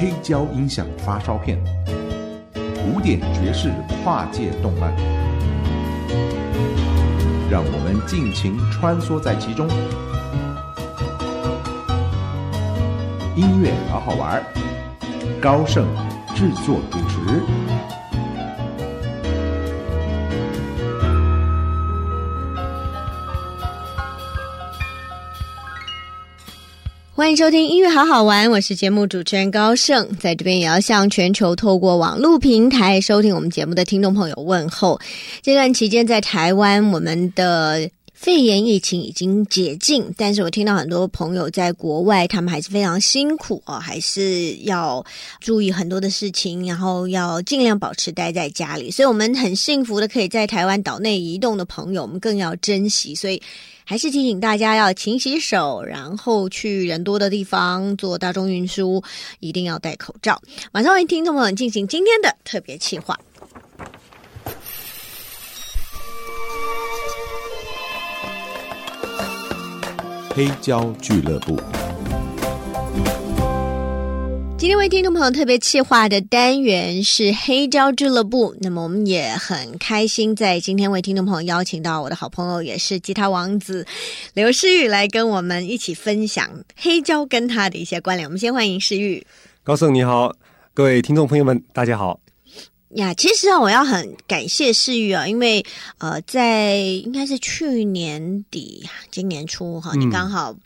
黑胶音响发烧片，古典爵士跨界动漫，让我们尽情穿梭在其中。音乐好好玩，高盛制作主持。欢迎收听音乐好好玩，我是节目主持人高盛，在这边也要向全球透过网络平台收听我们节目的听众朋友问候。这段期间在台湾，我们的肺炎疫情已经解禁，但是我听到很多朋友在国外，他们还是非常辛苦哦，还是要注意很多的事情，然后要尽量保持待在家里。所以我们很幸福的可以在台湾岛内移动的朋友，我们更要珍惜。所以。还是提醒大家要勤洗手，然后去人多的地方坐大众运输，一定要戴口罩。马上为听众朋友进行今天的特别企划。黑胶俱乐部。今天为听众朋友特别企划的单元是黑胶俱乐部，那么我们也很开心，在今天为听众朋友邀请到我的好朋友，也是吉他王子刘诗玉来跟我们一起分享黑胶跟他的一些关联。我们先欢迎诗玉。高盛你好，各位听众朋友们，大家好。呀，其实啊，我要很感谢世玉啊，因为呃，在应该是去年底、今年初哈，你刚好。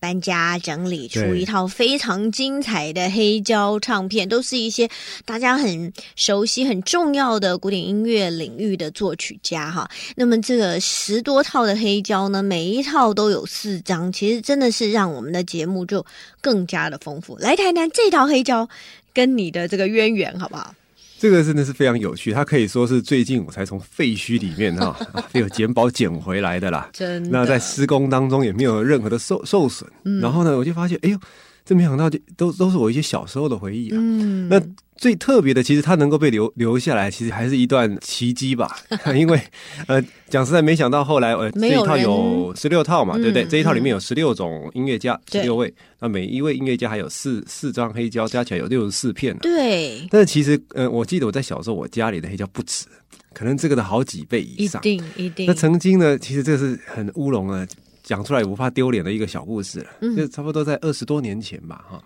搬家整理出一套非常精彩的黑胶唱片，都是一些大家很熟悉、很重要的古典音乐领域的作曲家哈。那么这个十多套的黑胶呢，每一套都有四张，其实真的是让我们的节目就更加的丰富。来谈谈这套黑胶跟你的这个渊源，好不好？这个真的是非常有趣，它可以说是最近我才从废墟里面哈，没 有捡宝捡回来的啦。真的。那在施工当中也没有任何的受受损。嗯。然后呢，我就发现，哎呦，这没想到，就都都是我一些小时候的回忆啊。嗯。那。最特别的，其实它能够被留留下来，其实还是一段奇迹吧。因为，呃，讲实在，没想到后来，呃，这一套有十六套嘛，对不对？嗯、这一套里面有十六种音乐家，十六位，那每一位音乐家还有四四张黑胶，加起来有六十四片。对。但是其实，呃，我记得我在小时候，我家里的黑胶不止，可能这个的好几倍以上。一定一定。那曾经呢，其实这个是很乌龙啊，讲出来也不怕丢脸的一个小故事了。嗯。就差不多在二十多年前吧，哈。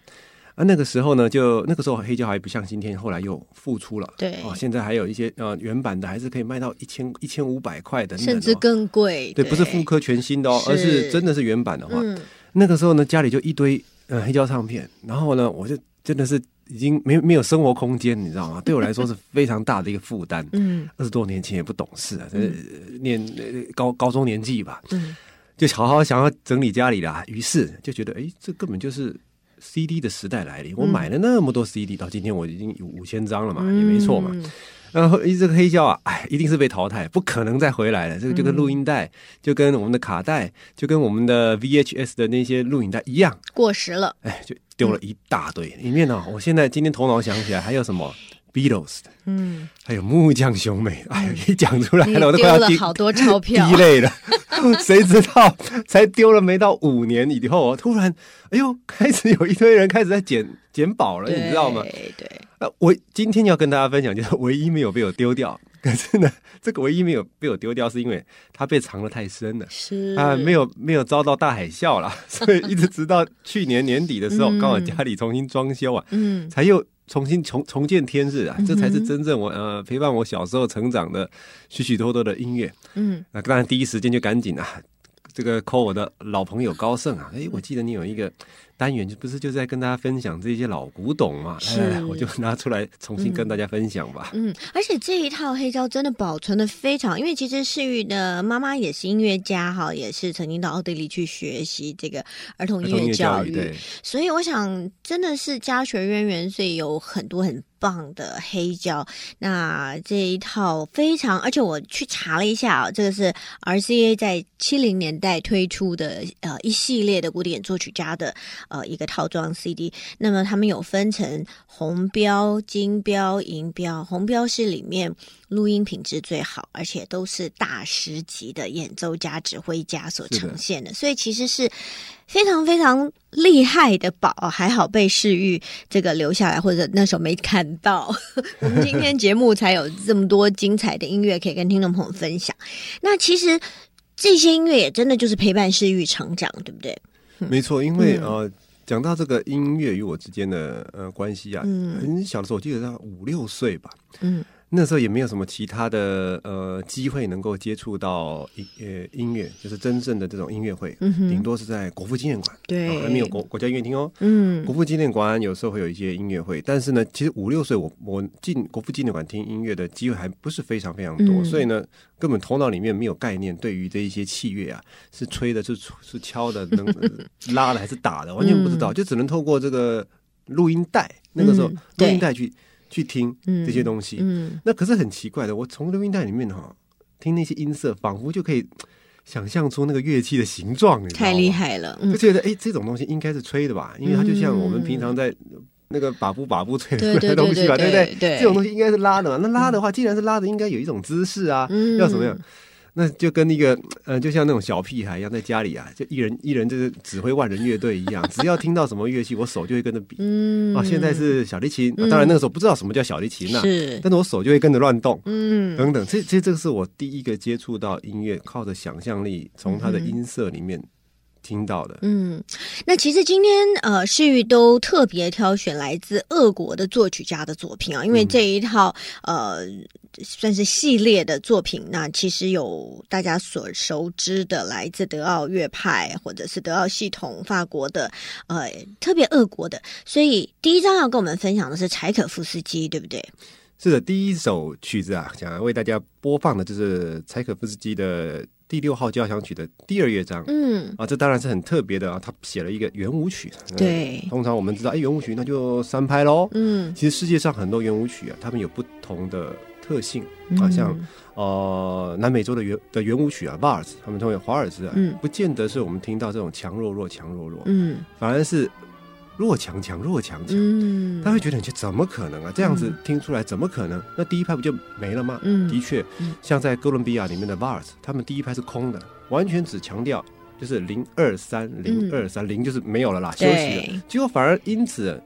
啊，那个时候呢，就那个时候黑胶还不像今天，后来又复出了。对，哦，现在还有一些呃原版的，还是可以卖到一千一千五百块的，甚至更贵。对，不是复刻全新的哦，而是真的是原版的话。嗯、那个时候呢，家里就一堆呃黑胶唱片，然后呢，我就真的是已经没没有生活空间，你知道吗？对我来说是非常大的一个负担。嗯，二十多年前也不懂事啊，嗯、念高高中年纪吧。嗯，就好好想要整理家里啦，于是就觉得，哎，这根本就是。CD 的时代来临，我买了那么多 CD，、嗯、到今天我已经有五千张了嘛，嗯、也没错嘛。然后这个黑胶啊，哎，一定是被淘汰，不可能再回来了。这个就跟录音带，嗯、就跟我们的卡带，就跟我们的 VHS 的那些录影带一样，过时了。哎，就丢了一大堆。嗯、里面呢，我现在今天头脑想起来还有什么？Beatles 的，嗯，还有木匠兄妹，哎呀，一讲出来了，我都快要丢了好多钞票，滴泪了。谁知道才丢了没到五年以后，突然，哎呦，开始有一堆人开始在捡 捡宝了，你知道吗？对对。那我今天要跟大家分享，就是唯一没有被我丢掉，可是呢，这个唯一没有被我丢掉，是因为它被藏得太深了，是啊，没有没有遭到大海啸了，所以一直直到去年年底的时候，刚好家里重新装修啊，嗯，才又。重新重重见天日啊，这才是真正我呃陪伴我小时候成长的许许多多的音乐。嗯，那当然第一时间就赶紧啊，这个 call 我的老朋友高盛啊，哎，我记得你有一个。单元就不是就在跟大家分享这些老古董嘛？是来来来，我就拿出来重新跟大家分享吧。嗯，而且这一套黑胶真的保存的非常，因为其实世玉的妈妈也是音乐家哈，也是曾经到奥地利去学习这个儿童音乐教育，对，所以我想真的是家学渊源，所以有很多很棒的黑胶。那这一套非常，而且我去查了一下啊，这个是 RCA 在七零年代推出的呃一系列的古典作曲家的。呃，一个套装 CD，那么他们有分成红标、金标、银标。红标是里面录音品质最好，而且都是大师级的演奏家、指挥家所呈现的，的所以其实是非常非常厉害的宝。还好被世玉这个留下来，或者那时候没看到，我 们今天节目才有这么多精彩的音乐可以跟听众朋友分享。那其实这些音乐也真的就是陪伴世玉成长，对不对？没错，因为、嗯、呃。讲到这个音乐与我之间的呃关系啊，嗯，很小的时候，我记得他五六岁吧，嗯。那时候也没有什么其他的呃机会能够接触到音呃音乐，就是真正的这种音乐会，顶多是在国父纪念馆，对，还没有国国家音乐厅哦，嗯，国父纪念馆有时候会有一些音乐会，但是呢，其实五六岁我我进国父纪念馆听音乐的机会还不是非常非常多，嗯，所以呢，根本头脑里面没有概念，对于这一些器乐啊，是吹的，是是敲的，能 拉的还是打的，完全不知道，就只能透过这个录音带，那个时候录音带去。去听这些东西，嗯嗯、那可是很奇怪的。我从录音带里面哈听那些音色，仿佛就可以想象出那个乐器的形状？太厉害了！嗯、就觉得哎，这种东西应该是吹的吧？因为它就像我们平常在那个把布把布吹出来的东西吧，对不对？对，这种东西应该是拉的嘛。那拉的话，既然是拉的，应该有一种姿势啊，嗯、要怎么样？那就跟那个，呃，就像那种小屁孩一样，在家里啊，就一人一人就是指挥万人乐队一样，只要听到什么乐器，我手就会跟着比。嗯，啊，现在是小提琴，啊，当然那个时候不知道什么叫小提琴呐，是，但是我手就会跟着乱动。嗯，等等，这这这个是我第一个接触到音乐，靠着想象力从它的音色里面。听到的，嗯，那其实今天呃，世玉都特别挑选来自俄国的作曲家的作品啊，因为这一套、嗯、呃算是系列的作品，那其实有大家所熟知的来自德奥乐派或者是德奥系统法国的呃特别俄国的，所以第一张要跟我们分享的是柴可夫斯基，对不对？是的，第一首曲子啊，想要为大家播放的就是柴可夫斯基的。第六号交响曲的第二乐章，嗯啊，这当然是很特别的啊。他写了一个圆舞曲，对。通常我们知道，哎，圆舞曲那就三拍喽，嗯。其实世界上很多圆舞曲啊，他们有不同的特性啊，像呃南美洲的圆的圆舞曲啊 v a r s 他们称为华尔兹啊，不见得是我们听到这种强弱弱强弱弱，嗯，反而是。弱强强弱强强，嗯，他会觉得你这怎么可能啊？这样子听出来怎么可能？那第一拍不就没了吗？嗯，的确，像在哥伦比亚里面的 Vals，他们第一拍是空的，完全只强调就是零二三零二三零就是没有了啦，休息了。结果反而因此，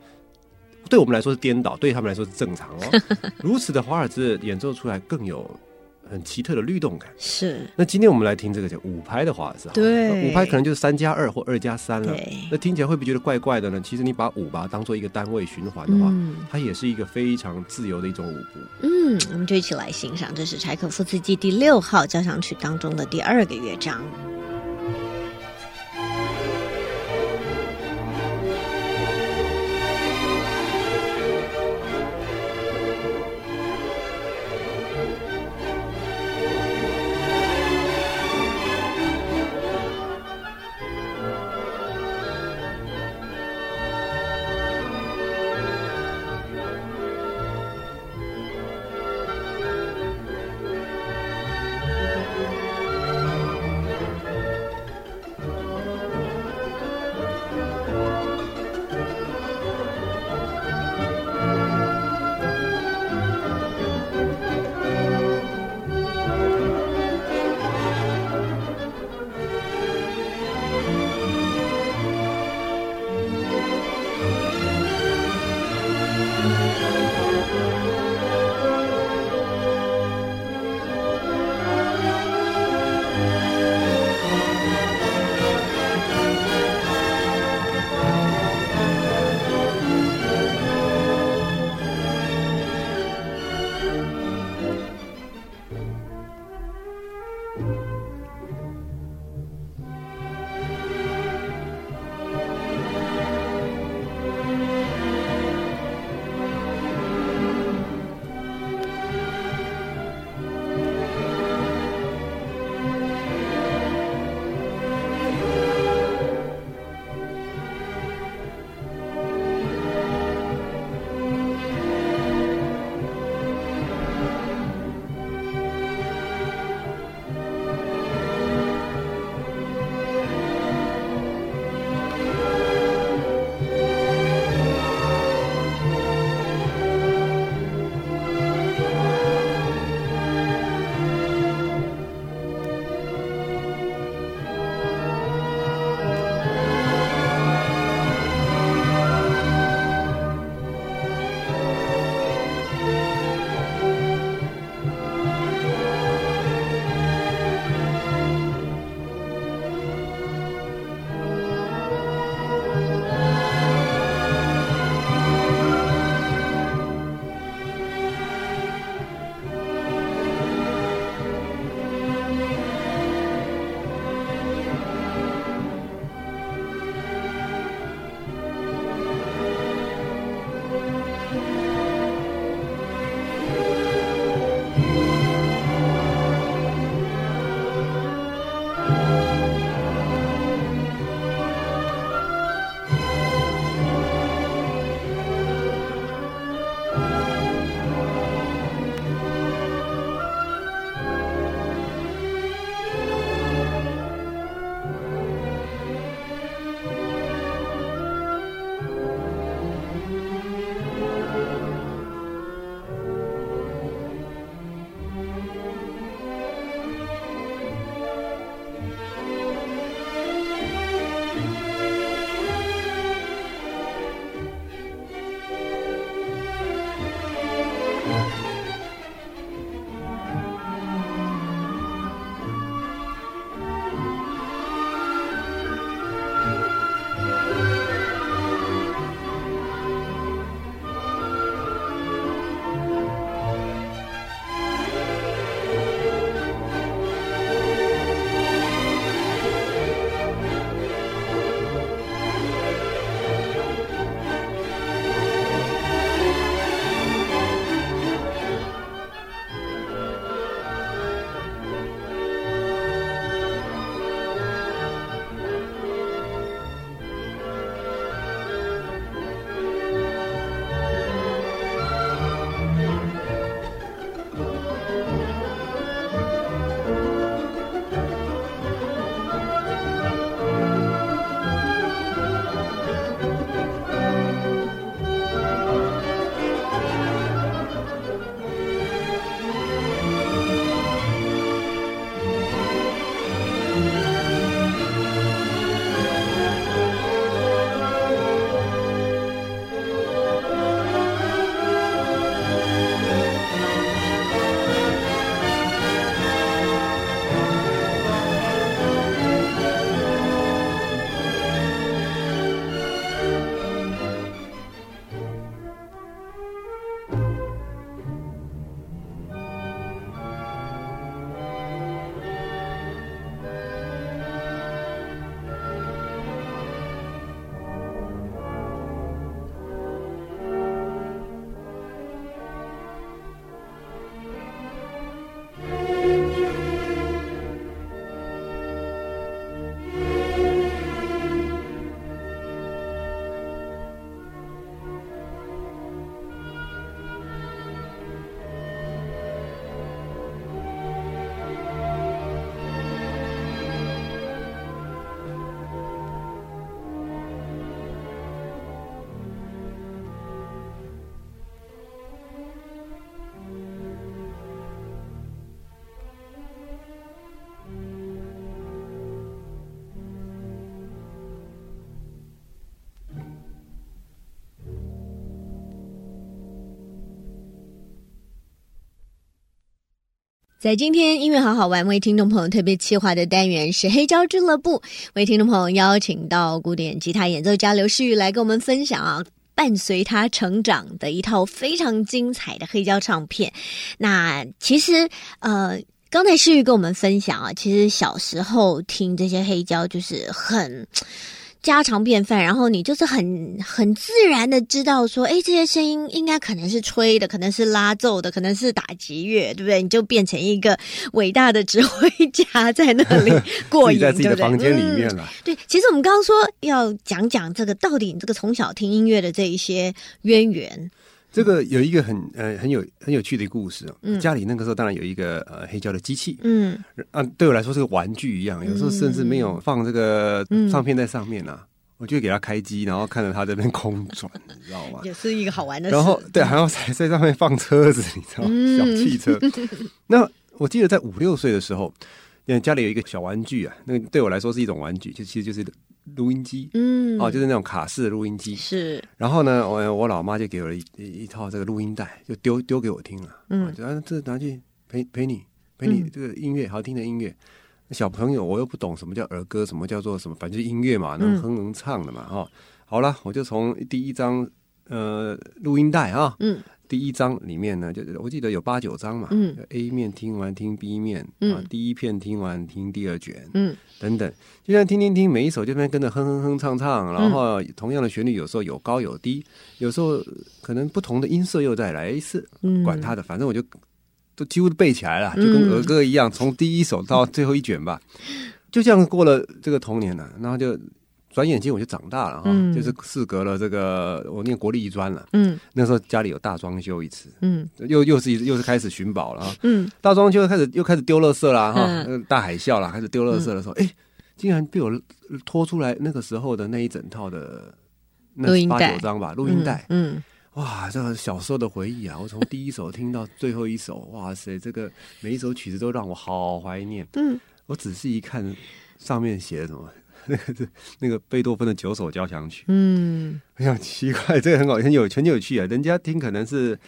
对我们来说是颠倒，对他们来说是正常哦。如此的华尔兹演奏出来更有。很奇特的律动感是。那今天我们来听这个叫五拍的华尔兹，对，五拍可能就是三加二或二加三了。对那听起来会不会觉得怪怪的呢？其实你把五把它当做一个单位循环的话，嗯、它也是一个非常自由的一种舞步。嗯，我们就一起来欣赏，这是柴可夫斯基第六号交响曲当中的第二个乐章。在今天音乐好好玩为听众朋友特别企划的单元是黑胶俱乐部，为听众朋友邀请到古典吉他演奏家刘诗雨来跟我们分享啊，伴随他成长的一套非常精彩的黑胶唱片。那其实呃，刚才诗玉跟我们分享啊，其实小时候听这些黑胶就是很。家常便饭，然后你就是很很自然的知道说，哎，这些声音应该可能是吹的，可能是拉奏的，可能是打击乐，对不对？你就变成一个伟大的指挥家在那里 过瘾，在自己的房间里面了。对，其实我们刚刚说要讲讲这个，到底你这个从小听音乐的这一些渊源。这个有一个很呃很有很有趣的故事啊，嗯、家里那个时候当然有一个呃黑胶的机器，嗯，啊对我来说是个玩具一样，有时候甚至没有放这个唱片在上面啊，嗯、我就给它开机，然后看着它在那边空转，你知道吗？也是一个好玩的事。然后对，还要在在上面放车子，你知道吗？嗯、小汽车。那我记得在五六岁的时候，因为家里有一个小玩具啊，那个对我来说是一种玩具，就其实就是。录音机，嗯，哦，就是那种卡式的录音机，是。然后呢，我我老妈就给我了一一套这个录音带，就丢丢给我听了，嗯，就啊，这拿去陪陪你，陪你这个音乐，好听的音乐。小朋友我又不懂什么叫儿歌，什么叫做什么，反正就音乐嘛，能哼能唱的嘛，哈。好了，我就从第一张呃录音带啊，嗯。第一章里面呢，就我记得有八九章嘛，嗯，A 面听完听 B 面，嗯，啊，第一片听完听第二卷，嗯，等等，就像听听听，每一首这边跟着哼哼哼唱唱，然后同样的旋律，有时候有高有低，有时候可能不同的音色又再来一次，嗯，管他的，反正我就都几乎都背起来了，就跟儿歌一样，从第一首到最后一卷吧，就这样过了这个童年了，然后就。转眼间我就长大了哈，嗯、就是事隔了这个我念国立艺专了，嗯，那时候家里有大装修一次，嗯，又又是一又是开始寻宝了哈，嗯，大装修开始又开始丢垃圾了哈，嗯、大海啸了开始丢垃圾的时候，哎、嗯。欸，竟然被我拖出来那个时候的那一整套的那八九张吧录音带，嗯，哇，这个小时候的回忆啊，我从第一首听到最后一首，哇塞，这个每一首曲子都让我好怀念，嗯，我仔细一看上面写的什么。那个是那个贝多芬的九首交响曲，嗯，哎呀奇怪，这个很好，很有很有趣啊。人家听可能是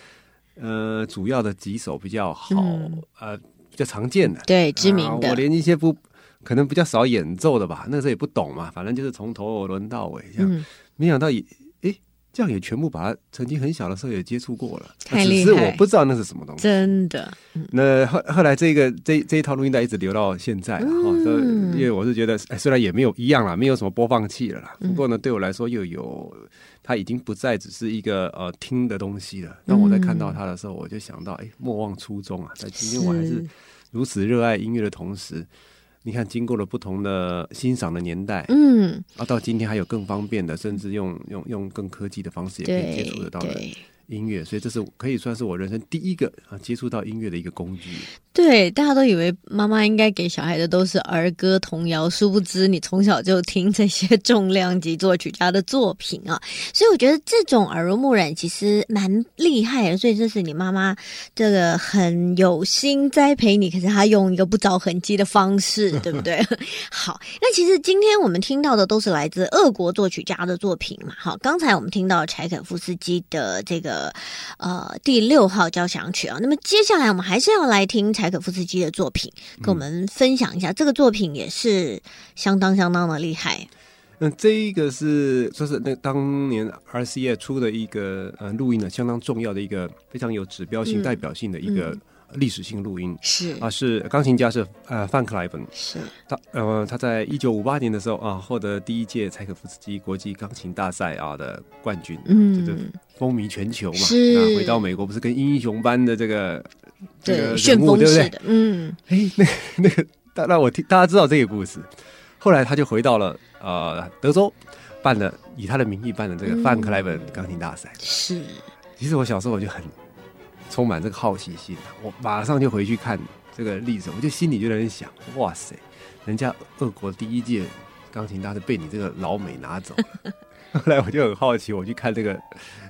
呃主要的几首比较好，嗯、呃比较常见的，对知名的、啊。我连一些不可能比较少演奏的吧，那时候也不懂嘛，反正就是从头轮到尾这样，嗯、没想到也。这样也全部把它曾经很小的时候也接触过了，只是我不知道那是什么东西。真的。嗯、那后后来这个这这一套录音带一直留到现在，哈、嗯，因为我是觉得，虽然也没有一样啦，没有什么播放器了啦，不过呢，对我来说又有，它已经不再只是一个呃听的东西了。当我在看到它的时候，我就想到，哎，莫忘初衷啊，在今天我还是如此热爱音乐的同时。你看，经过了不同的欣赏的年代，嗯，啊，到今天还有更方便的，甚至用用用更科技的方式也可以接触得到的。音乐，所以这是可以算是我人生第一个啊接触到音乐的一个工具。对，大家都以为妈妈应该给小孩的都是儿歌童谣，殊不知你从小就听这些重量级作曲家的作品啊。所以我觉得这种耳濡目染其实蛮厉害的。所以这是你妈妈这个很有心栽培你，可是她用一个不着痕迹的方式，对不对？好，那其实今天我们听到的都是来自俄国作曲家的作品嘛。好，刚才我们听到柴可夫斯基的这个。呃，第六号交响曲啊，那么接下来我们还是要来听柴可夫斯基的作品，跟我们分享一下。嗯、这个作品也是相当相当的厉害。那这一个是就是那当年 RCA 出的一个呃录音呢，相当重要的一个非常有指标性、嗯、代表性的一个。历史性录音是啊，是钢琴家是呃范克莱本是他呃他在一九五八年的时候啊获得第一届柴可夫斯基国际钢琴大赛啊的冠军，嗯，就是风靡全球嘛。是那回到美国不是跟英雄般的这个这个人物对不对？嗯，哎，那 那个大那我听大家知道这个故事。后来他就回到了呃德州，办了以他的名义办了这个范克莱本钢琴大赛。是，其实我小时候我就很。充满这个好奇心，我马上就回去看这个例子，我就心里就在那想：哇塞，人家俄国第一届钢琴大赛被你这个老美拿走了。后来我就很好奇，我去看这个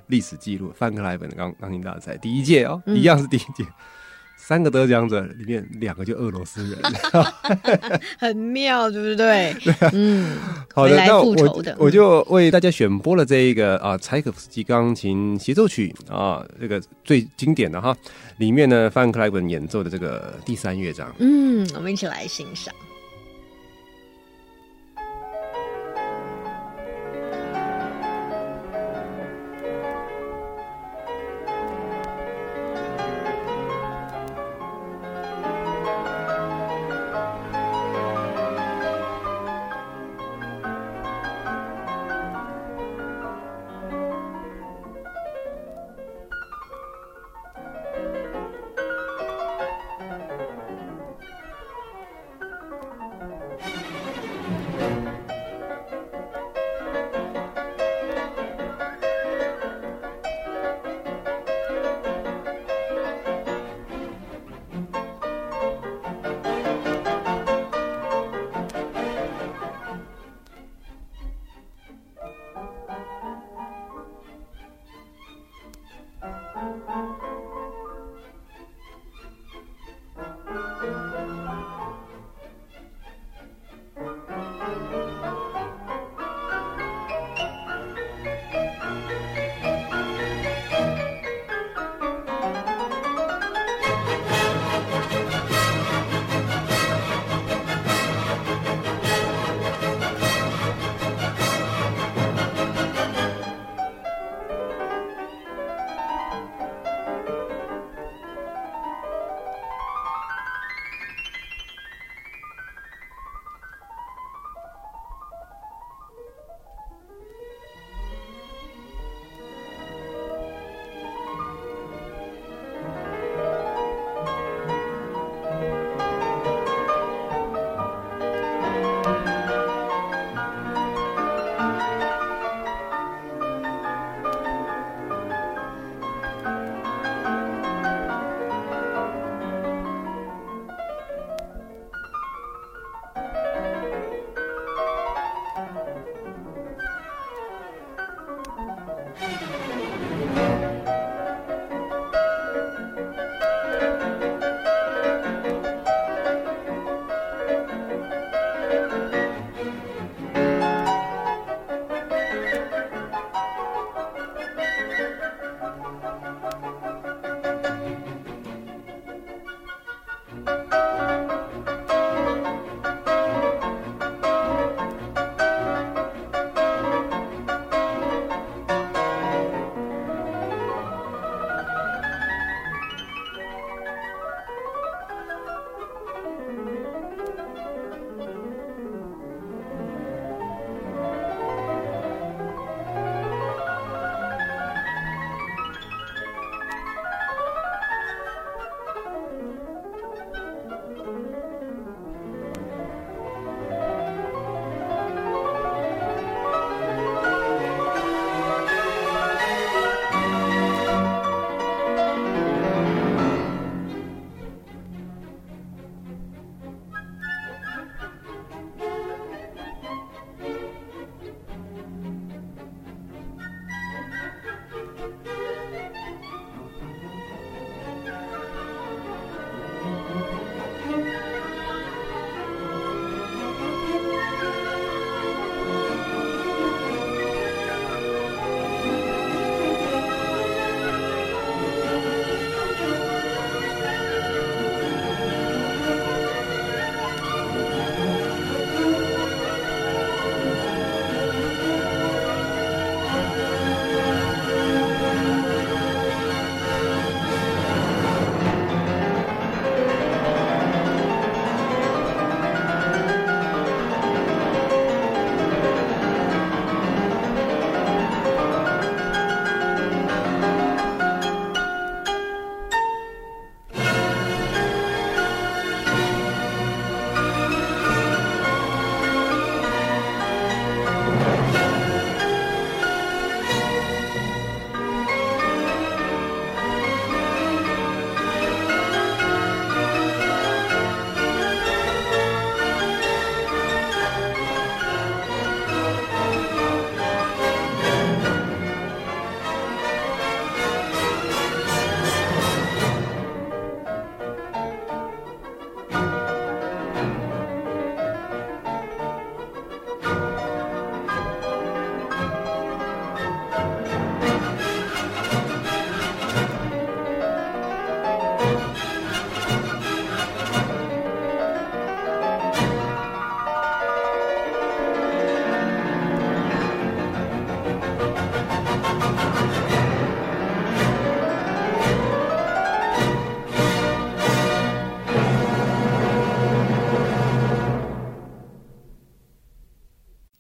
历史记录，范克莱本的钢钢琴大赛第一届哦，嗯、一样是第一届，三个得奖者里面两个就俄罗斯人，很妙，对不对？对啊，嗯，好的，那我我就为大家选播了这一个啊柴可夫斯基钢琴协奏曲啊，这个最经典的哈，里面呢范克莱本演奏的这个第三乐章，嗯，我们一起来欣赏。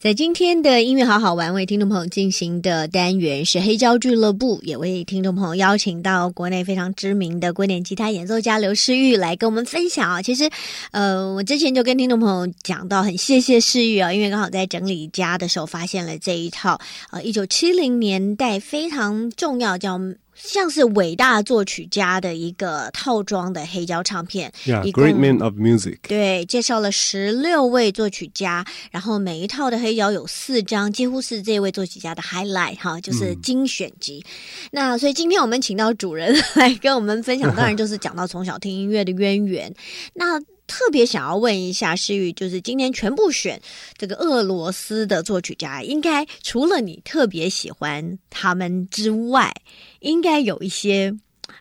在今天的音乐好好玩，为听众朋友进行的单元是黑胶俱乐部，也为听众朋友邀请到国内非常知名的古典吉他演奏家刘诗玉来跟我们分享啊。其实，呃，我之前就跟听众朋友讲到，很谢谢诗玉啊，因为刚好在整理家的时候发现了这一套，呃，一九七零年代非常重要叫。像是伟大作曲家的一个套装的黑胶唱片，Yeah，Great Man of Music。对，介绍了十六位作曲家，然后每一套的黑胶有四张，几乎是这位作曲家的 highlight 哈，就是精选集。嗯、那所以今天我们请到主人来跟我们分享，当然就是讲到从小听音乐的渊源。那特别想要问一下诗玉，就是今天全部选这个俄罗斯的作曲家，应该除了你特别喜欢他们之外，应该有一些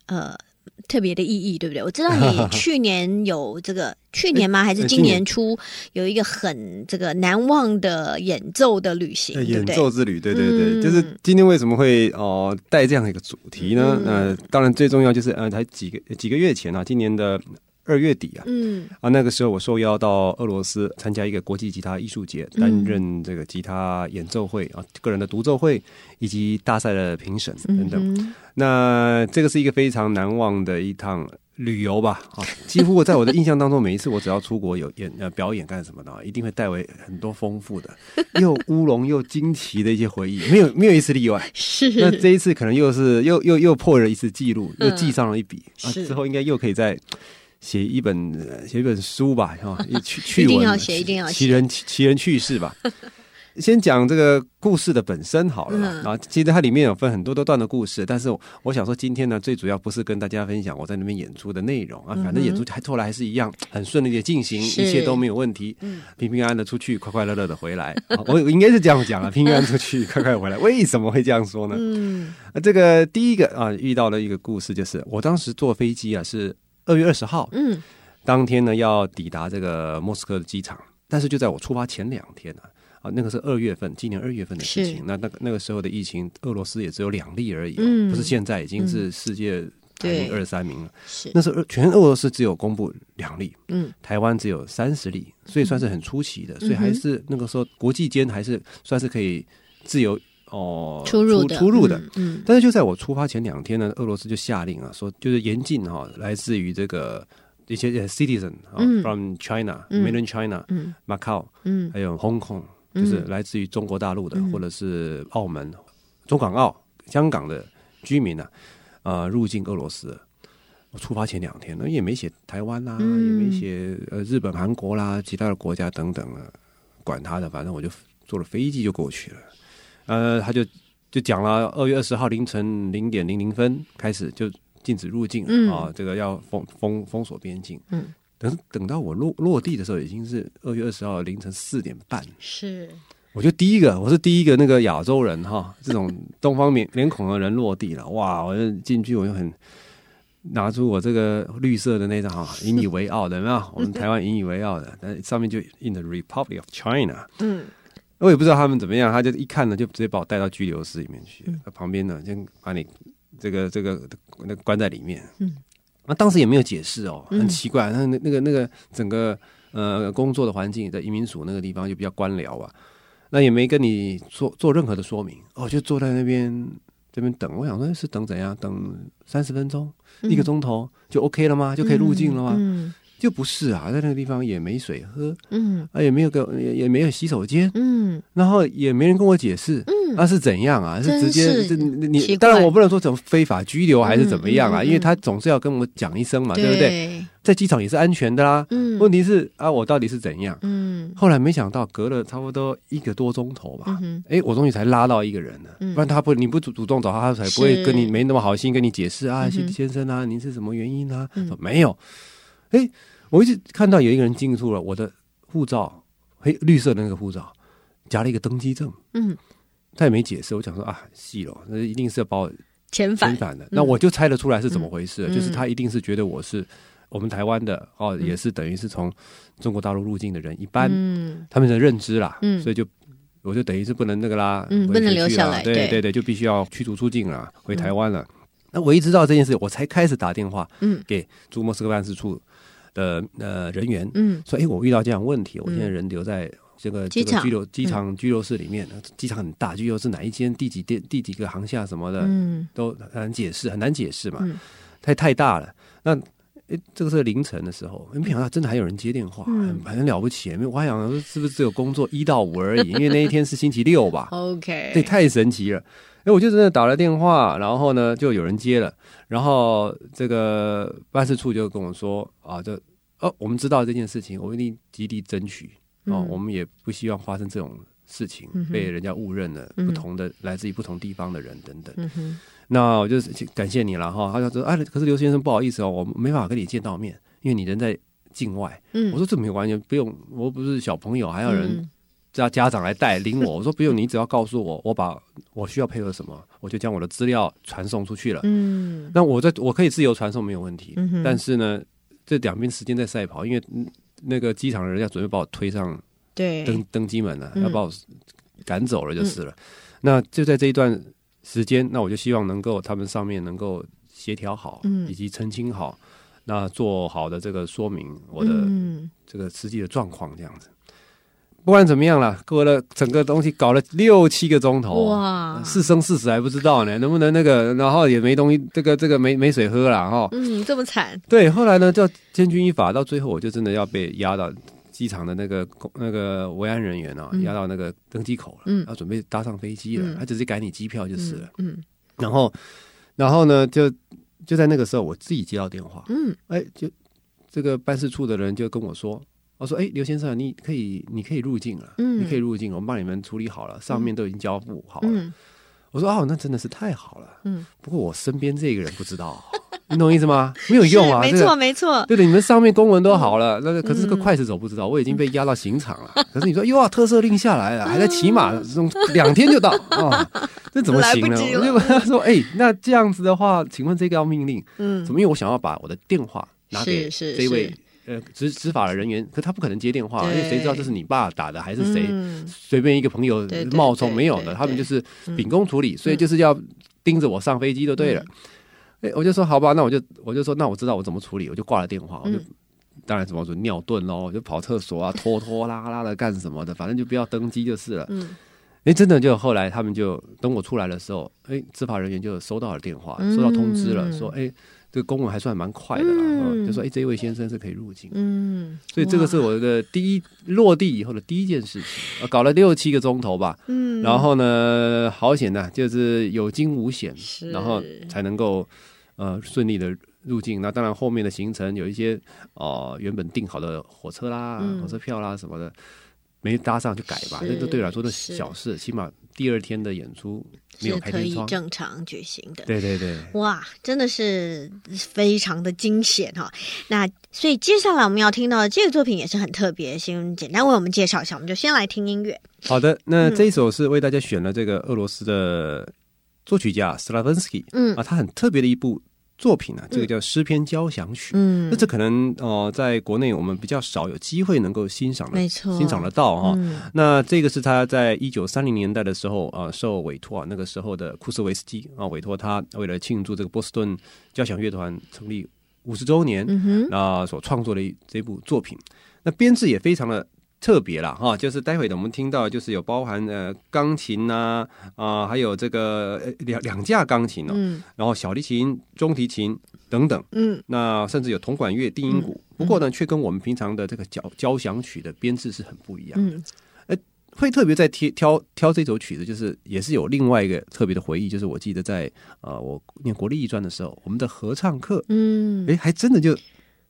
呃特别的意义，对不对？我知道你 去年有这个，去年吗？还是今年初有一个很这个难忘的演奏的旅行，演奏之旅，对对对，嗯、就是今天为什么会哦、呃、带这样的一个主题呢？嗯、呃，当然最重要就是呃，才几个几个月前啊，今年的。二月底啊，嗯啊，那个时候我受邀到俄罗斯参加一个国际吉他艺术节，担任这个吉他演奏会啊，个人的独奏会以及大赛的评审等等。嗯、那这个是一个非常难忘的一趟旅游吧？啊，几乎我在我的印象当中，每一次我只要出国有演呃表演干什么的，一定会带回很多丰富的 又乌龙又惊奇的一些回忆，没有没有一次例外。是，那这一次可能又是又又又破了一次记录，又记上了一笔、嗯、啊，之后应该又可以再。写一本写一本书吧，哈，趣趣闻，一定要写，一定要写，奇人奇人趣事吧。先讲这个故事的本身好了，啊、嗯，其实它里面有分很多多段的故事，但是我想说今天呢，最主要不是跟大家分享我在那边演出的内容啊，反正演出还后来还是一样很顺利的进行，一切都没有问题，嗯、平平安安的出去，快快乐乐的回来。我应该是这样讲啊，平 平安安出去，快快回来。为什么会这样说呢？嗯，这个第一个啊，遇到了一个故事就是我当时坐飞机啊是。二月二十号，嗯，当天呢要抵达这个莫斯科的机场，但是就在我出发前两天呢，啊，那个是二月份，今年二月份的事情。那那个那个时候的疫情，俄罗斯也只有两例而已，嗯，不是现在已经是世界排名二十三名了。是。那时候全俄罗斯只有公布两例，嗯，台湾只有三十例，所以算是很出奇的，嗯、所以还是那个时候国际间还是算是可以自由。哦，出入的，出入的，嗯，嗯，但是就在我出发前两天呢，俄罗斯就下令啊，说就是严禁哈，来自于这个一些 citizen 啊，from China、mainland China、嗯。Macau，嗯，还有 Hong Kong，就是来自于中国大陆的，或者是澳门、中港澳、香港的居民呢，啊，入境俄罗斯。我出发前两天呢，也没写台湾啦，也没写呃日本、韩国啦，其他的国家等等啊，管他的，反正我就坐了飞机就过去了。呃，他就就讲了，二月二十号凌晨零点零零分开始就禁止入境，嗯、啊，这个要封封封锁边境。嗯，等等到我落落地的时候，已经是二月二十号凌晨四点半。是，我就第一个，我是第一个那个亚洲人哈，这种东方面脸孔的人落地了。哇，我就进去，我就很拿出我这个绿色的那张哈，引以为傲的，有没有？我们台湾引以为傲的，但上面就 In the Republic of China。嗯。我也不知道他们怎么样，他就一看呢，就直接把我带到拘留室里面去。嗯、旁边呢，先把你这个这个那关在里面。嗯，那当时也没有解释哦，很奇怪。那那那个那个整个呃工作的环境在移民署那个地方就比较官僚啊，那也没跟你做做任何的说明哦，就坐在那边这边等。我想说是等怎样？等三十分钟、嗯、一个钟头就 OK 了吗？就可以入境了吗？就不是啊，在那个地方也没水喝，嗯，啊也没有个也也没有洗手间，嗯，然后也没人跟我解释，嗯，那是怎样啊？是直接是你当然我不能说怎么非法拘留还是怎么样啊，因为他总是要跟我讲一声嘛，对。不对？在机场也是安全的啦，嗯，问题是啊，我到底是怎样？嗯，后来没想到隔了差不多一个多钟头吧，哎，我终于才拉到一个人了，不然他不你不主主动找他，他才不会跟你没那么好心跟你解释啊，先生啊，您是什么原因啊？说没有。哎，我一直看到有一个人进出了我的护照，黑绿色的那个护照，夹了一个登机证。嗯，他也没解释。我想说啊，戏了，那一定是要把我遣返遣返的。那我就猜得出来是怎么回事，就是他一定是觉得我是我们台湾的哦，也是等于是从中国大陆入境的人，一般他们的认知啦。嗯，所以就我就等于是不能那个啦，嗯，不能留下来。对对对，就必须要驱逐出境了，回台湾了。那我一知道这件事，我才开始打电话，嗯，给驻莫斯科办事处的呃人员，嗯，说哎，我遇到这样问题，我现在人留在这个这个拘留机场拘留室里面，机场很大，拘留室哪一间第几电第几个航厦什么的，嗯，都很难解释，很难解释嘛，嗯、太太大了。那哎，这个是凌晨的时候，没想到真的还有人接电话，嗯、很很了不起。我还想说是不是只有工作一到五而已，因为那一天是星期六吧？OK，对，太神奇了。哎，我就真的打了电话，然后呢，就有人接了，然后这个办事处就跟我说啊，这哦，我们知道这件事情，我一定极力争取哦，嗯、我们也不希望发生这种事情，嗯、被人家误认了，不同的、嗯、来自于不同地方的人等等。嗯、那我就感谢你了哈。他就说，哎，可是刘先生不好意思哦，我没办法跟你见到面，因为你人在境外。嗯、我说这没有关系，不用，我不是小朋友，还要人。嗯叫家长来带领我，我说不用，你只要告诉我，我把我需要配合什么，我就将我的资料传送出去了。嗯，那我在我可以自由传送没有问题，但是呢，这两边时间在赛跑，因为那个机场的人要准备把我推上对。登登机门了，嗯、要把我赶走了就是了。嗯、那就在这一段时间，那我就希望能够他们上面能够协调好，以及澄清好，那做好的这个说明我的这个实际的状况这样子。不管怎么样了，过了整个东西搞了六七个钟头，哇，是生是死还不知道呢，能不能那个，然后也没东西，这个这个没没水喝了哈。嗯，这么惨。对，后来呢，就千钧一发，到最后我就真的要被押到机场的那个那个维安人员啊，押到那个登机口了，嗯，要准备搭上飞机了，嗯、他只是改你机票就是了，嗯，嗯。然后然后呢，就就在那个时候，我自己接到电话，嗯，哎，就这个办事处的人就跟我说。我说：“哎，刘先生，你可以，你可以入境了，嗯、你可以入境，我们帮你们处理好了，上面都已经交付好了。嗯”我说：“哦，那真的是太好了。”嗯，不过我身边这个人不知道，你懂意思吗？没有用啊，没错，没错。对的，你们上面公文都好了，那个可是这个快驶手不知道，我已经被押到刑场了。可是你说，哟啊，特赦令下来了，还在骑马，两天就到啊，这怎么行呢？我就跟他说：“哎，那这样子的话，请问这个要命令，嗯，怎么？因为我想要把我的电话拿给这位。”呃，执执法的人员，可他不可能接电话，因为谁知道这是你爸打的还是谁？随、嗯、便一个朋友冒充没有的，他们就是秉公处理，嗯、所以就是要盯着我上飞机就对了。哎、嗯，我就说好吧，那我就我就说那我知道我怎么处理，我就挂了电话，我就、嗯、当然怎么说尿遁喽，我就跑厕所啊，拖拖拉拉的干什么的，反正就不要登机就是了。嗯，哎，真的就后来他们就等我出来的时候，哎，执法人员就收到了电话，收到通知了，嗯、说哎。这个公文还算蛮快的啦，嗯、就说哎，这位先生是可以入境。嗯，所以这个是我的第一落地以后的第一件事情，搞了六七个钟头吧。嗯，然后呢，好险呐，就是有惊无险，然后才能够呃顺利的入境。那当然后面的行程有一些哦、呃、原本订好的火车啦、嗯、火车票啦什么的没搭上就改吧，这这对我来说都是小事，起码。第二天的演出没有开天窗，是可以正常举行的。对对对，哇，真的是非常的惊险哈。那所以接下来我们要听到的这个作品也是很特别，先简单为我们介绍一下。我们就先来听音乐。好的，那这一首是为大家选了这个俄罗斯的作曲家 Stravinsky，嗯啊，他很特别的一部。作品呢、啊，这个叫诗篇交响曲。嗯，那这可能哦、呃，在国内我们比较少有机会能够欣赏的，没错，欣赏得到哈。嗯、那这个是他在一九三零年代的时候啊、呃，受委托啊，那个时候的库斯维斯基啊委托他，为了庆祝这个波士顿交响乐团成立五十周年，那所创作的这部作品，那编制也非常的。特别了哈，就是待会的我们听到，就是有包含呃钢琴呐啊、呃，还有这个两两架钢琴哦，嗯、然后小提琴、中提琴等等，嗯，那甚至有铜管乐、定音鼓，嗯、不过呢，却跟我们平常的这个交交响曲的编制是很不一样的。哎、嗯，会特别在挑挑挑这首曲子，就是也是有另外一个特别的回忆，就是我记得在呃我念国立艺专的时候，我们的合唱课，嗯，哎，还真的就。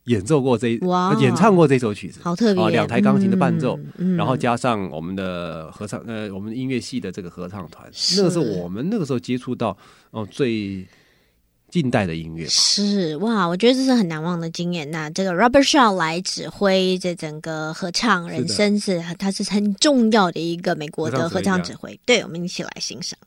演奏过这一哇演唱过这首曲子，好特别啊！两台钢琴的伴奏，然后加上我们的合唱，呃，我们音乐系的这个合唱团，是那个是我们那个时候接触到哦、呃、最近代的音乐。是哇，我觉得这是很难忘的经验。那这个 Robert Shaw 来指挥这整个合唱人生是，是他是很重要的一个美国的合唱指挥。对，我们一起来欣赏。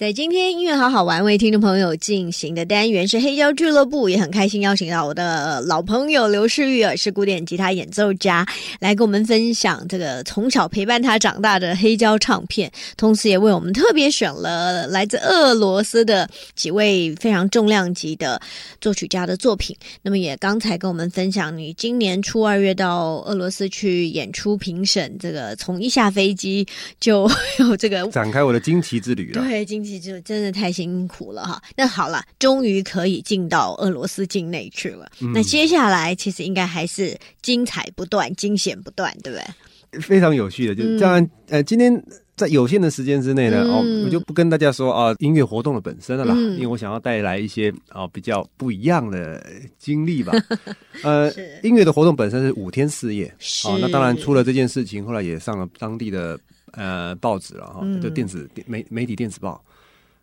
在今天音乐好好玩为听众朋友进行的单元是黑胶俱乐部，也很开心邀请到我的老朋友刘世玉，是古典吉他演奏家，来跟我们分享这个从小陪伴他长大的黑胶唱片，同时也为我们特别选了来自俄罗斯的几位非常重量级的作曲家的作品。那么也刚才跟我们分享，你今年初二月到俄罗斯去演出评审，这个从一下飞机就 有这个展开我的惊奇之旅了，对惊奇。就真的太辛苦了哈，那好了，终于可以进到俄罗斯境内去了。嗯、那接下来其实应该还是精彩不断、惊险不断，对不对？非常有趣的，就这样。嗯、呃，今天在有限的时间之内呢，嗯、哦，我就不跟大家说啊，音乐活动的本身了啦，嗯、因为我想要带来一些啊、哦、比较不一样的经历吧。呃，音乐的活动本身是五天四夜，是哦，那当然出了这件事情，后来也上了当地的呃报纸了哈，就电子媒媒体电子报。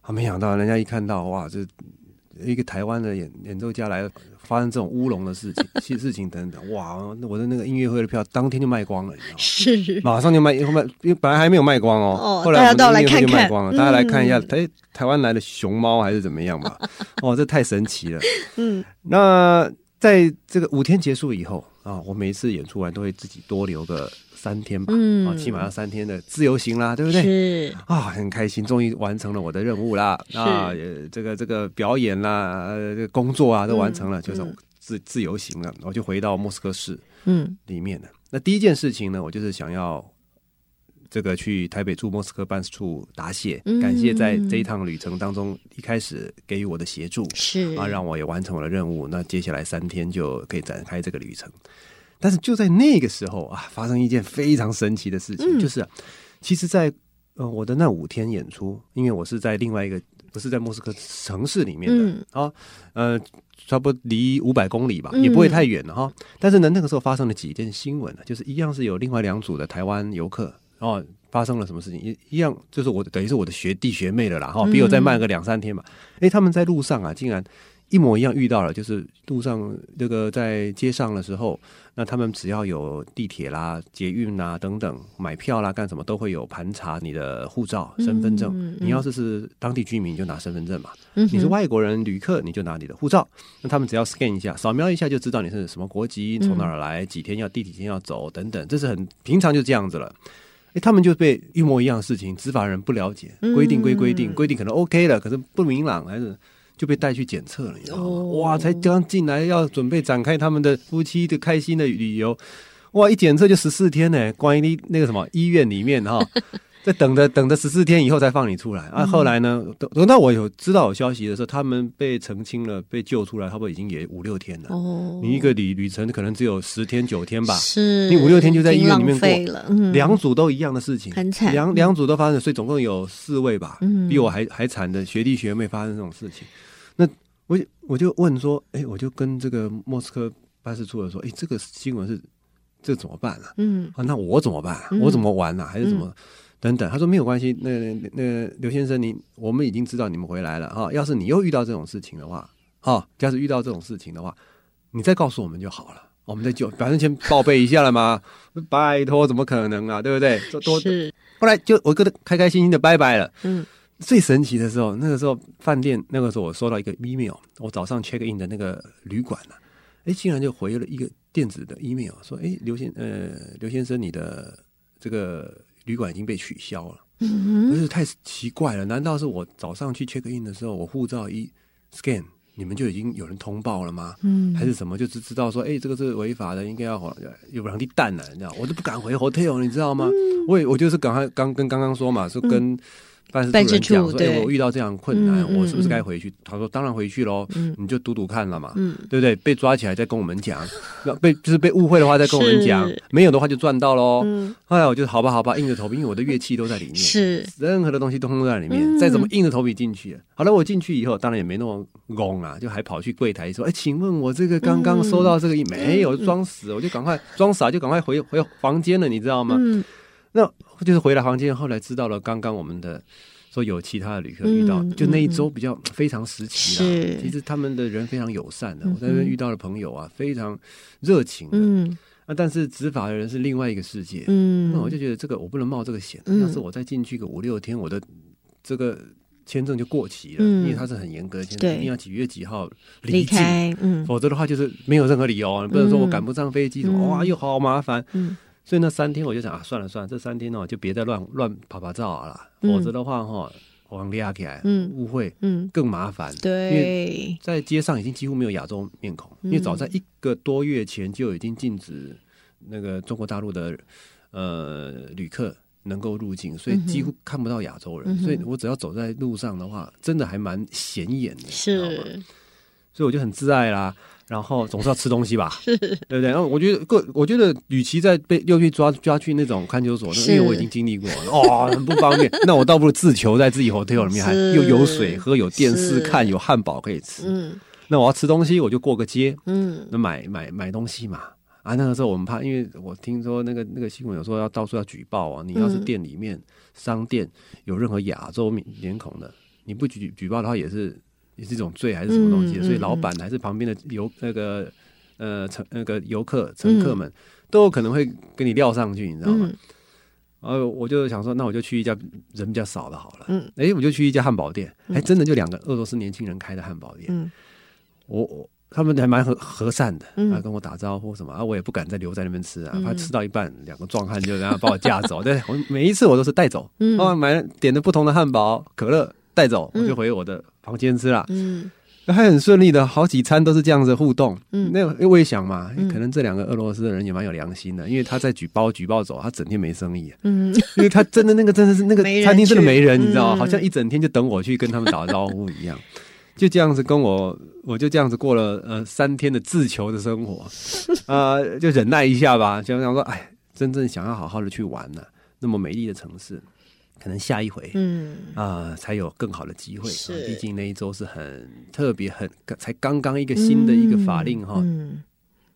啊，没想到人家一看到哇，这一个台湾的演演奏家来发生这种乌龙的事情、事情等等，哇！我的那个音乐会的票当天就卖光了，你知道吗？是，马上就卖，因为本来还没有卖光哦，哦后来音乐会就卖光了，大家来看一下，哎、嗯，台湾来的熊猫还是怎么样吧？哦，这太神奇了。嗯，那在这个五天结束以后啊，我每一次演出完都会自己多留个。三天吧，嗯，起码要三天的自由行啦，对不对？是啊，很开心，终于完成了我的任务啦。是啊，这个这个表演啦，工作啊，都完成了，嗯、就是自自由行了。我就回到莫斯科市，嗯，里面了。嗯、那第一件事情呢，我就是想要这个去台北驻莫斯科办事处答谢，嗯、感谢在这一趟旅程当中一开始给予我的协助，是啊，让我也完成我的任务。那接下来三天就可以展开这个旅程。但是就在那个时候啊，发生一件非常神奇的事情，嗯、就是、啊，其实在，在呃我的那五天演出，因为我是在另外一个不是在莫斯科城市里面的，嗯、啊，呃，差不多离五百公里吧，也不会太远了哈。嗯、但是呢，那个时候发生了几件新闻呢，就是一样是有另外两组的台湾游客，然后发生了什么事情，一一样就是我等于是我的学弟学妹了啦，哈，比我再慢个两三天嘛。哎、嗯，他们在路上啊，竟然。一模一样遇到了，就是路上这个在街上的时候，那他们只要有地铁啦、捷运啦等等买票啦干什么，都会有盘查你的护照、身份证。嗯嗯、你要是是当地居民，就拿身份证嘛；嗯、你是外国人旅客，你就拿你的护照。那他们只要 scan 一下、扫描一下，就知道你是什么国籍、从哪儿来、几天要第几天要走等等。这是很平常，就这样子了。诶，他们就被一模一样的事情，执法人不了解，规定归规定，规定可能 OK 了，可是不明朗还是。就被带去检测了，你知道吗？哦、哇，才刚进来要准备展开他们的夫妻的开心的旅游，哇，一检测就十四天呢，关于那个什么医院里面哈，在等着等着十四天以后才放你出来啊。后来呢，等等到我有知道有消息的时候，他们被澄清了，被救出来，差不多已经也五六天了。哦，你一个旅旅程可能只有十天九天吧，是，你五六天就在医院里面过了，嗯、两组都一样的事情，很惨，两两组都发生，所以总共有四位吧，嗯、比我还还惨的学弟学妹发生这种事情，那。我我就问说，哎、欸，我就跟这个莫斯科办事处的说，哎、欸，这个新闻是这、怎么办啊？嗯，啊，那我怎么办、我怎么玩呢、啊？还是怎么？嗯、等等，他说没有关系。那那那刘先生，你我们已经知道你们回来了哈。要是你又遇到这种事情的话，哈，要是遇到这种事情的话，你再告诉我们就好了。我们再就 反正先报备一下了嘛。拜托，怎么可能啊？对不对？多是。后来就我跟他开开心心的拜拜了。嗯。最神奇的时候，那个时候饭店那个时候我收到一个 email，我早上 check in 的那个旅馆呢、啊，哎，竟然就回了一个电子的 email，说，哎，刘先呃刘先生，你的这个旅馆已经被取消了，嗯哼，真是太奇怪了，难道是我早上去 check in 的时候，我护照一 scan，你们就已经有人通报了吗？嗯，还是什么，就只知道说，哎，这个是违法的，应该要有两地蛋了，你知道，我都不敢回 hotel，你知道吗？嗯、我也我就是刚刚刚跟刚刚说嘛，说跟。嗯办事处人讲说：“哎、欸，我遇到这样困难，嗯、我是不是该回去？”嗯、他说：“当然回去喽，嗯、你就赌赌看了嘛，嗯、对不对？被抓起来再跟我们讲，那被就是被误会的话再跟我们讲，没有的话就赚到喽。嗯、后来我就好吧，好吧，硬着头皮，因为我的乐器都在里面，是任何的东西都都在里面，嗯、再怎么硬着头皮进去。好了，我进去以后，当然也没那么懵啊，就还跑去柜台说：‘哎，请问我这个刚刚收到这个，嗯、没有装死，我就赶快装傻，就赶快回回房间了，你知道吗？’嗯那就是回来房间，后来知道了，刚刚我们的说有其他的旅客遇到，嗯、就那一周比较非常时期啦。是。其实他们的人非常友善的，嗯、我在那边遇到的朋友啊，非常热情的。嗯，啊，但是执法的人是另外一个世界。嗯，那我就觉得这个我不能冒这个险。嗯、要是我再进去个五六天，我的这个签证就过期了，因为它是很严格的签证，一定要几月几号离境，嗯，否则的话就是没有任何理由，你不能说我赶不上飞机，什么哇又好麻烦，所以那三天我就想啊，算了算了，这三天哦就别再乱乱拍拍照了，否则的话哈，往利亚起来，嗯，误会，嗯，更麻烦，对，因为在街上已经几乎没有亚洲面孔，因为早在一个多月前就已经禁止那个中国大陆的呃旅客。能够入境，所以几乎看不到亚洲人，嗯、所以我只要走在路上的话，真的还蛮显眼的，是，所以我就很自爱啦。然后 总是要吃东西吧，是对不对？然后我觉得个，我觉得与其在被又去抓抓去那种看守所，是因为我已经经历过了，哦，很不方便。那我倒不如自求在自己 hotel 里面，还又有水喝，有电视看，有汉堡可以吃。嗯，那我要吃东西，我就过个街，嗯，那买买买东西嘛。啊，那个时候我们怕，因为我听说那个那个新闻有说要到处要举报啊。你要是店里面、嗯、商店有任何亚洲面脸孔的，你不举举报的话，也是也是一种罪还是什么东西？嗯、所以老板还是旁边的游那个呃乘那个游客乘客们都有可能会给你撂上去，你知道吗？嗯、然后我就想说，那我就去一家人比较少的好了。嗯，哎，我就去一家汉堡店，还真的就两个俄罗斯年轻人开的汉堡店。嗯，我我。他们还蛮和和善的，啊，跟我打招呼什么啊，我也不敢再留在那边吃啊，怕吃到一半，两个壮汉就然后把我架走。对，我每一次我都是带走，嗯，买点的不同的汉堡、可乐带走，我就回我的房间吃了。嗯，那还很顺利的，好几餐都是这样子互动。嗯，那我也想嘛，可能这两个俄罗斯的人也蛮有良心的，因为他在举报举报走，他整天没生意。嗯，因为他真的那个真的是那个 餐厅真的没人，你知道吗？好像一整天就等我去跟他们打招呼一样。就这样子跟我，我就这样子过了呃三天的自求的生活，啊、呃，就忍耐一下吧。想想说，哎，真正想要好好的去玩呢、啊，那么美丽的城市，可能下一回，嗯啊、呃，才有更好的机会。是，毕竟那一周是很特别，很才刚刚一个新的一个法令哈。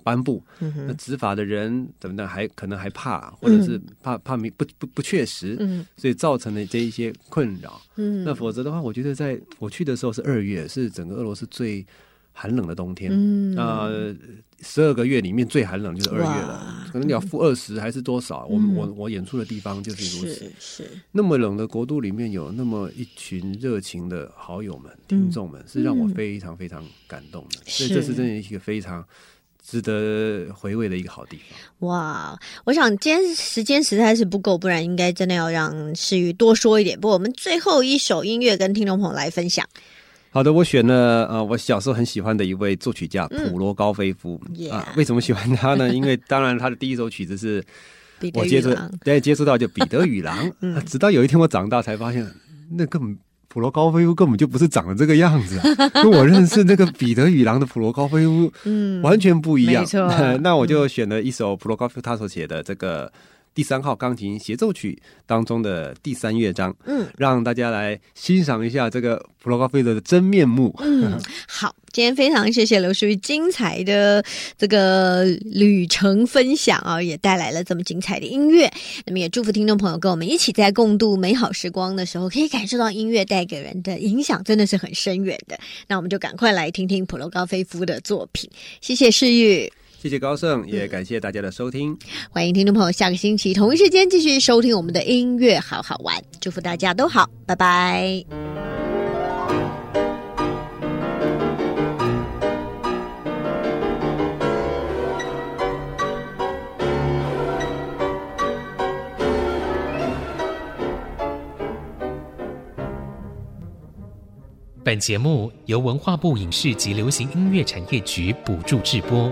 颁布，那执法的人等等还可能还怕，或者是怕怕没不不不确实，嗯，所以造成了这一些困扰。嗯，那否则的话，我觉得在我去的时候是二月，是整个俄罗斯最寒冷的冬天。嗯啊，十二个月里面最寒冷就是二月了，可能你要负二十还是多少？我我我演出的地方就是如此。是那么冷的国度里面有那么一群热情的好友们、听众们，是让我非常非常感动的。所以这是真的一个非常。值得回味的一个好地方。哇，我想今天时间实在是不够，不然应该真的要让诗雨多说一点。不过我们最后一首音乐跟听众朋友来分享。好的，我选了呃，我小时候很喜欢的一位作曲家普罗高菲夫、嗯、啊。为什么喜欢他呢？因为当然他的第一首曲子是我接触，对，接触到就《彼得与狼 》嗯。直到有一天我长大才发现，那根本。普罗高菲夫根本就不是长得这个样子，跟我认识那个彼得与狼的普罗高菲夫，嗯，完全不一样。没错，那我就选了一首普罗高菲夫他所写的这个。第三号钢琴协奏曲当中的第三乐章，嗯，让大家来欣赏一下这个普罗高菲夫的真面目。嗯，好，今天非常谢谢刘士余精彩的这个旅程分享啊，也带来了这么精彩的音乐。那么也祝福听众朋友跟我们一起在共度美好时光的时候，可以感受到音乐带给人的影响真的是很深远的。那我们就赶快来听听普罗高菲夫的作品。谢谢士余。谢谢高盛，也感谢大家的收听。欢迎听众朋友下个星期同一时间继续收听我们的音乐好好玩，祝福大家都好，拜拜。本节目由文化部影视及流行音乐产业局补助制播。